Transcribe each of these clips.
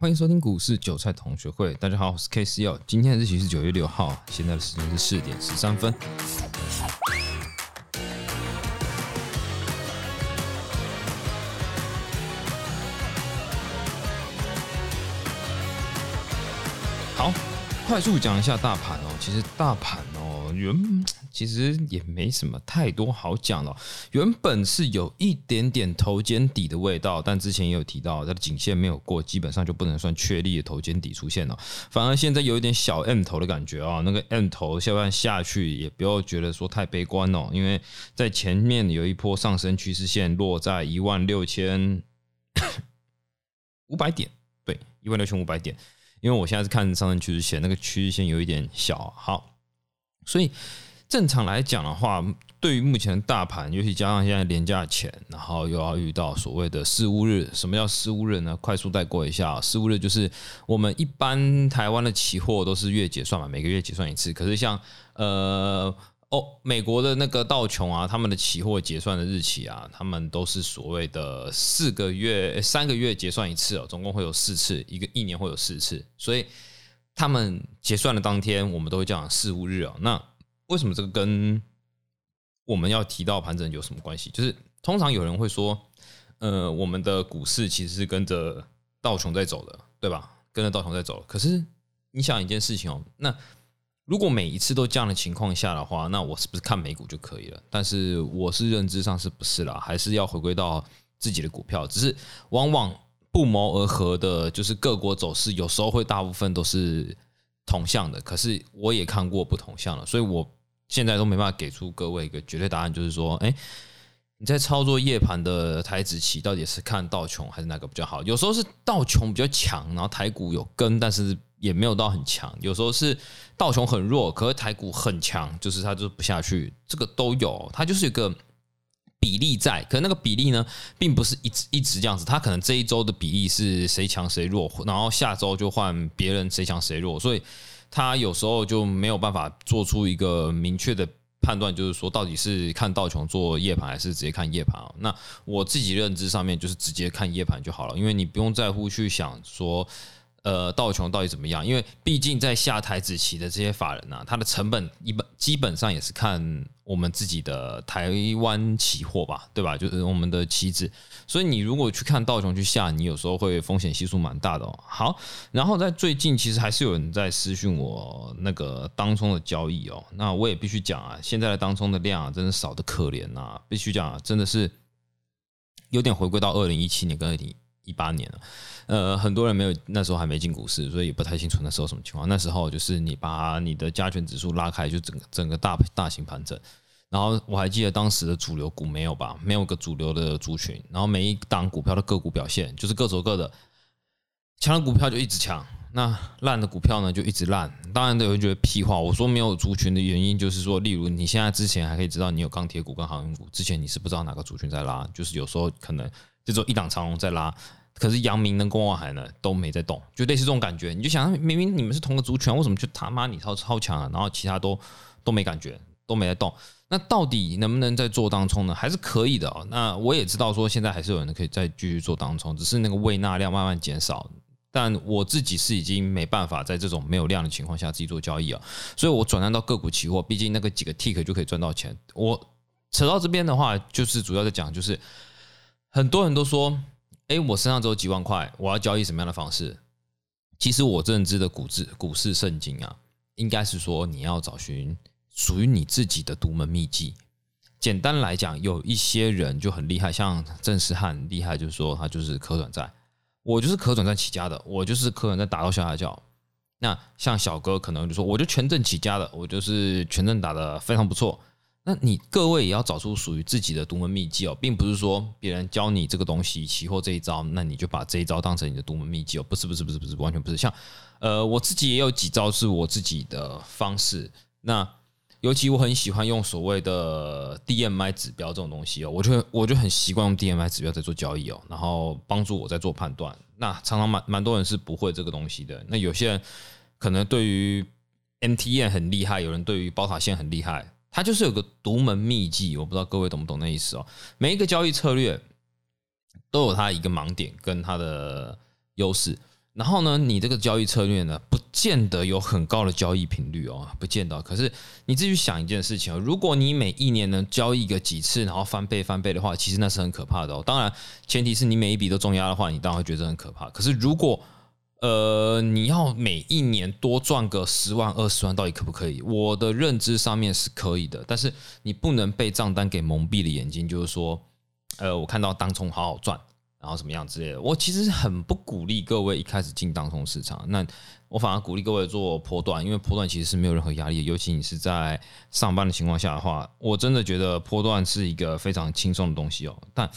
欢迎收听股市韭菜同学会。大家好，我是 K C 哦。今天的日期是九月六号，现在的时间是四点十三分。好，快速讲一下大盘哦。其实大盘哦，原其实也没什么太多好讲了。原本是有一点点头肩底的味道，但之前也有提到，它的颈线没有过，基本上就不能算确立的头肩底出现了。反而现在有一点小 M 头的感觉啊，那个 M 头下半下去也不要觉得说太悲观哦，因为在前面有一波上升趋势线落在一万六千五百点，对，一万六千五百点。因为我现在是看上升趋势线，那个趋势线有一点小，好，所以。正常来讲的话，对于目前的大盘，尤其加上现在廉价钱，然后又要遇到所谓的事务日，什么叫事务日呢？快速带过一下，事务日就是我们一般台湾的期货都是月结算嘛，每个月结算一次。可是像呃哦，美国的那个道琼啊，他们的期货结算的日期啊，他们都是所谓的四个月、三个月结算一次哦，总共会有四次，一个一年会有四次，所以他们结算的当天，我们都会讲事务日哦。那为什么这个跟我们要提到盘整有什么关系？就是通常有人会说，呃，我们的股市其实是跟着道琼在走的，对吧？跟着道琼在走。可是你想一件事情哦，那如果每一次都这样的情况下的话，那我是不是看美股就可以了？但是我是认知上是不是啦？还是要回归到自己的股票？只是往往不谋而合的，就是各国走势有时候会大部分都是同向的。可是我也看过不同向了，所以我。现在都没办法给出各位一个绝对答案，就是说，哎，你在操作夜盘的台子期，到底是看道琼还是哪个比较好？有时候是道琼比较强，然后台股有跟，但是也没有到很强；有时候是道琼很弱，可是台股很强，就是它就不下去。这个都有，它就是一个比例在，可那个比例呢，并不是一直一直这样子，他可能这一周的比例是谁强谁弱，然后下周就换别人谁强谁弱，所以。他有时候就没有办法做出一个明确的判断，就是说到底是看道琼做夜盘还是直接看夜盘啊？那我自己认知上面就是直接看夜盘就好了，因为你不用在乎去想说。呃，道琼到底怎么样？因为毕竟在下台子期的这些法人呐，他的成本一本基本上也是看我们自己的台湾期货吧，对吧？就是我们的期指。所以你如果去看道琼去下，你有时候会风险系数蛮大的哦。好，然后在最近其实还是有人在私讯我那个当冲的交易哦。那我也必须讲啊，现在的当冲的量啊，真的少的可怜呐。必须讲，啊真的是有点回归到二零一七年跟二零。一八年了，呃，很多人没有那时候还没进股市，所以也不太清楚那时候什么情况。那时候就是你把你的加权指数拉开，就整个整个大大型盘整。然后我还记得当时的主流股没有吧，没有个主流的族群。然后每一档股票的个股表现就是各走各的，强的股票就一直强，那烂的股票呢就一直烂。当然都有人觉得屁话，我说没有族群的原因就是说，例如你现在之前还可以知道你有钢铁股跟航运股，之前你是不知道哪个族群在拉，就是有时候可能就只有一档长龙在拉。可是阳明跟光华海呢都没在动，就类似这种感觉。你就想，明明你们是同个族群，为什么就他妈你超超强啊，然后其他都都没感觉，都没在动？那到底能不能在做当冲呢？还是可以的哦。那我也知道说，现在还是有人可以再继续做当冲，只是那个位纳量慢慢减少。但我自己是已经没办法在这种没有量的情况下自己做交易啊，所以我转战到个股期货，毕竟那个几个 tick 就可以赚到钱。我扯到这边的话，就是主要在讲，就是很多人都说。哎，我身上只有几万块，我要交易什么样的方式？其实我认知的股市股市圣经啊，应该是说你要找寻属于你自己的独门秘籍。简单来讲，有一些人就很厉害，像郑思翰厉害，就是说他就是可转债，我就是可转债起家的，我就是可转债打到下下叫。那像小哥可能就说，我就全正起家的，我就是全正打的非常不错。那你各位也要找出属于自己的独门秘籍哦，并不是说别人教你这个东西，期货这一招，那你就把这一招当成你的独门秘籍哦。不是不是不是不是，完全不是。像呃，我自己也有几招是我自己的方式。那尤其我很喜欢用所谓的 DMI 指标这种东西哦，我就我就很习惯用 DMI 指标在做交易哦，然后帮助我在做判断。那常常蛮蛮多人是不会这个东西的。那有些人可能对于 MTN 很厉害，有人对于宝塔线很厉害。它就是有个独门秘籍，我不知道各位懂不懂那意思哦。每一个交易策略都有它一个盲点跟它的优势。然后呢，你这个交易策略呢，不见得有很高的交易频率哦，不见得。可是你自己想一件事情，如果你每一年能交易个几次，然后翻倍翻倍的话，其实那是很可怕的哦。当然，前提是你每一笔都重压的话，你当然会觉得很可怕。可是如果呃你要每一年多赚个十万二十万，到底可不可以？我的认知上面是可以的，但是你不能被账单给蒙蔽了眼睛，就是说，呃，我看到当冲好好赚。然后怎么样之类的，我其实很不鼓励各位一开始进当冲市场。那我反而鼓励各位做波段，因为波段其实是没有任何压力，尤其你是在上班的情况下的话，我真的觉得波段是一个非常轻松的东西哦。但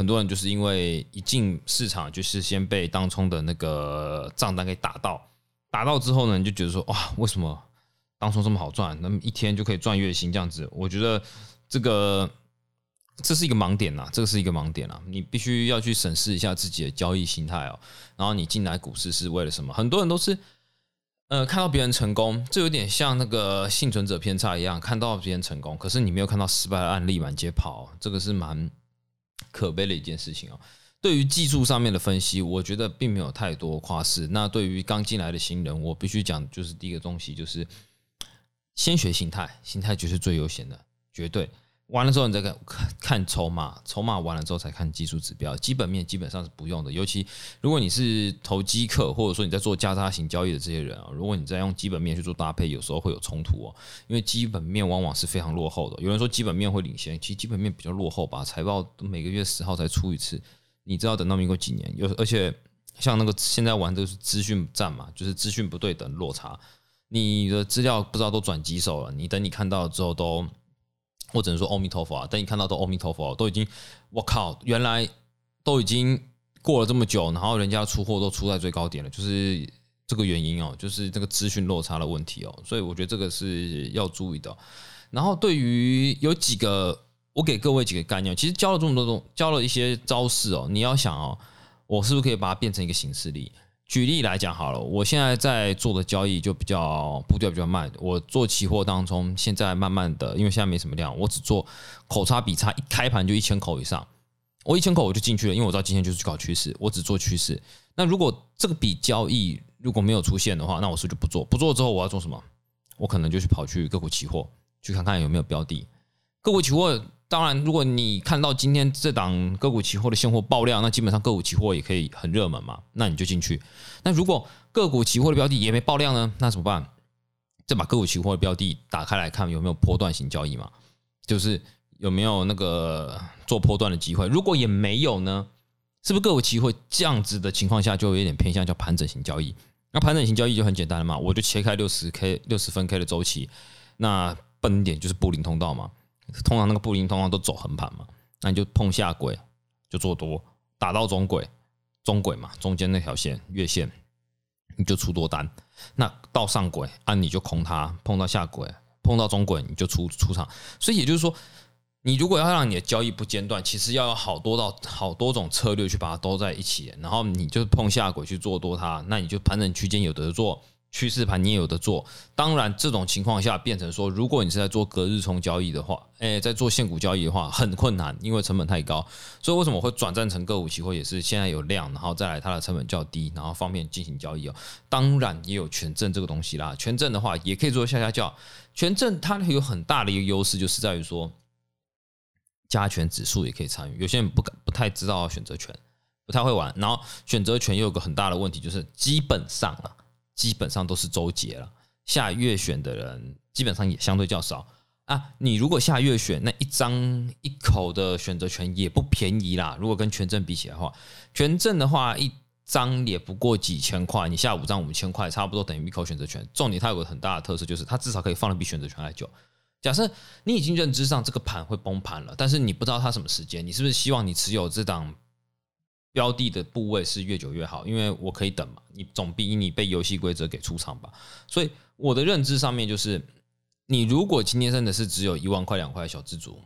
很多人就是因为一进市场就是先被当冲的那个账单给打到，打到之后呢，你就觉得说哇，为什么当冲这么好赚？那么一天就可以赚月薪这样子？我觉得这个。这是一个盲点呐，这个是一个盲点啊，你必须要去审视一下自己的交易心态哦。然后你进来股市是为了什么？很多人都是，呃，看到别人成功，这有点像那个幸存者偏差一样，看到别人成功，可是你没有看到失败的案例满街跑，这个是蛮可悲的一件事情哦。对于技术上面的分析，我觉得并没有太多夸饰。那对于刚进来的新人，我必须讲，就是第一个东西就是先学心态，心态就是最优先的，绝对。完了之后，你再看看筹码，筹码完了之后才看技术指标，基本面基本上是不用的。尤其如果你是投机客，或者说你在做价差型交易的这些人啊，如果你在用基本面去做搭配，有时候会有冲突哦。因为基本面往往是非常落后的。有人说基本面会领先，其实基本面比较落后吧。财报都每个月十号才出一次，你知道等到民国几年？有而且像那个现在玩的是资讯战嘛，就是资讯不对等落差，你的资料不知道都转几手了，你等你看到了之后都。我只能说阿弥陀佛啊！等你看到都阿弥陀佛，都已经，我靠，原来都已经过了这么久，然后人家出货都出在最高点了，就是这个原因哦，就是这个资讯落差的问题哦，所以我觉得这个是要注意的。然后对于有几个，我给各位几个概念，其实教了这么多种，教了一些招式哦，你要想哦，我是不是可以把它变成一个形式力？举例来讲好了，我现在在做的交易就比较步调比较慢。我做期货当中，现在慢慢的，因为现在没什么量，我只做口差比差，一开盘就一千口以上，我一千口我就进去了，因为我知道今天就是去搞趋势，我只做趋势。那如果这个笔交易如果没有出现的话，那我是不是就不做？不做之后我要做什么？我可能就去跑去个股期货去看看有没有标的，个股期货。当然，如果你看到今天这档个股期货的现货爆量，那基本上个股期货也可以很热门嘛，那你就进去。那如果个股期货的标的也没爆量呢，那怎么办？再把个股期货的标的打开来看有没有波段型交易嘛？就是有没有那个做波段的机会？如果也没有呢，是不是个股期货这样子的情况下就有点偏向叫盘整型交易？那盘整型交易就很简单了嘛，我就切开六十 K 六十分 K 的周期，那笨点就是布林通道嘛。通常那个布林通常都走横盘嘛，那你就碰下轨就做多，打到中轨，中轨嘛，中间那条线月线你就出多单，那到上轨啊你就空它，碰到下轨，碰到中轨你就出出场。所以也就是说，你如果要让你的交易不间断，其实要有好多到好多种策略去把它都在一起，然后你就碰下轨去做多它，那你就盘整区间有的做。趋势盘你也有的做，当然这种情况下变成说，如果你是在做隔日冲交易的话，哎，在做现股交易的话很困难，因为成本太高。所以为什么会转战成个股期货，也是现在有量，然后再来它的成本较低，然后方便进行交易哦。当然也有权证这个东西啦，权证的话也可以做下下叫。权证它有很大的一个优势，就是在于说加权指数也可以参与。有些人不敢不太知道选择权，不太会玩，然后选择权又有个很大的问题，就是基本上啊。基本上都是周结了，下月选的人基本上也相对较少啊。你如果下月选，那一张一口的选择权也不便宜啦。如果跟权证比起来的话，权证的话一张也不过几千块，你下五张五千块，差不多等于一口选择权。重点它有个很大的特色，就是它至少可以放的比选择权还久。假设你已经认知上这个盘会崩盘了，但是你不知道它什么时间，你是不是希望你持有这档？标的的部位是越久越好，因为我可以等嘛，你总比你被游戏规则给出场吧。所以我的认知上面就是，你如果今天真的是只有一万块两块小资族，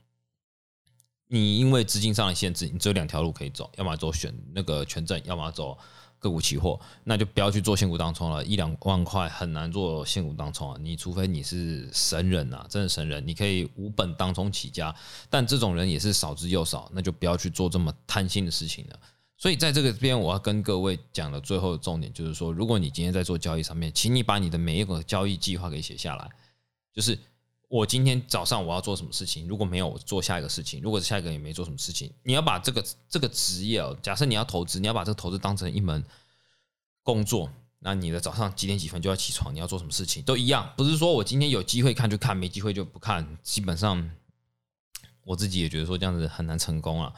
你因为资金上的限制，你只有两条路可以走，要么走选那个权证，要么走个股期货，那就不要去做现股当冲了，一两万块很难做现股当冲啊。你除非你是神人呐，真的神人，你可以无本当冲起家，但这种人也是少之又少，那就不要去做这么贪心的事情了。所以在这个边，我要跟各位讲的最后的重点就是说，如果你今天在做交易上面，请你把你的每一个交易计划给写下来。就是我今天早上我要做什么事情，如果没有我做下一个事情，如果下一个也没做什么事情，你要把这个这个职业哦，假设你要投资，你要把这个投资当成一门工作。那你的早上几点几分就要起床？你要做什么事情都一样，不是说我今天有机会看就看，没机会就不看。基本上我自己也觉得说这样子很难成功啊。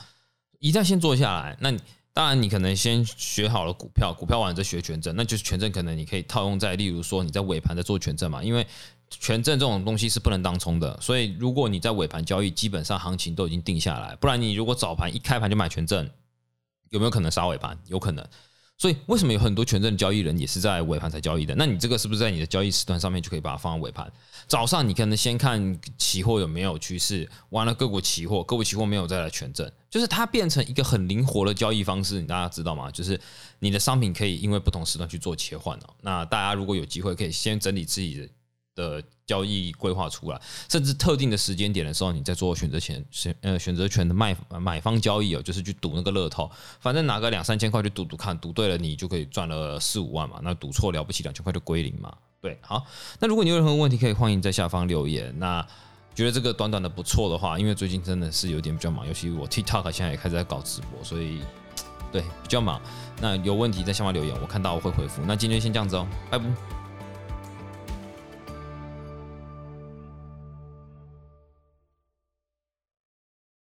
一旦先做下来，那你当然你可能先学好了股票，股票完了再学权证，那就是权证可能你可以套用在，例如说你在尾盘在做权证嘛，因为权证这种东西是不能当冲的，所以如果你在尾盘交易，基本上行情都已经定下来，不然你如果早盘一开盘就买权证，有没有可能杀尾盘？有可能。所以为什么有很多权证交易人也是在尾盘才交易的？那你这个是不是在你的交易时段上面就可以把它放在尾盘？早上你可能先看期货有没有趋势，完了个股期货，个股期货没有再来权证，就是它变成一个很灵活的交易方式。你大家知道吗？就是你的商品可以因为不同时段去做切换哦。那大家如果有机会，可以先整理自己的。的交易规划出来，甚至特定的时间点的时候，你在做选择权选呃选择权的卖买方交易哦，就是去赌那个乐透，反正拿个两三千块去赌赌看，赌对了你就可以赚了四五万嘛，那赌错了不起两千块就归零嘛。对，好，那如果你有任何问题，可以欢迎在下方留言。那觉得这个短短的不错的话，因为最近真的是有点比较忙，尤其我 TikTok 现在也开始在搞直播，所以对比较忙。那有问题在下方留言，我看到我会回复。那今天先这样子哦，拜拜。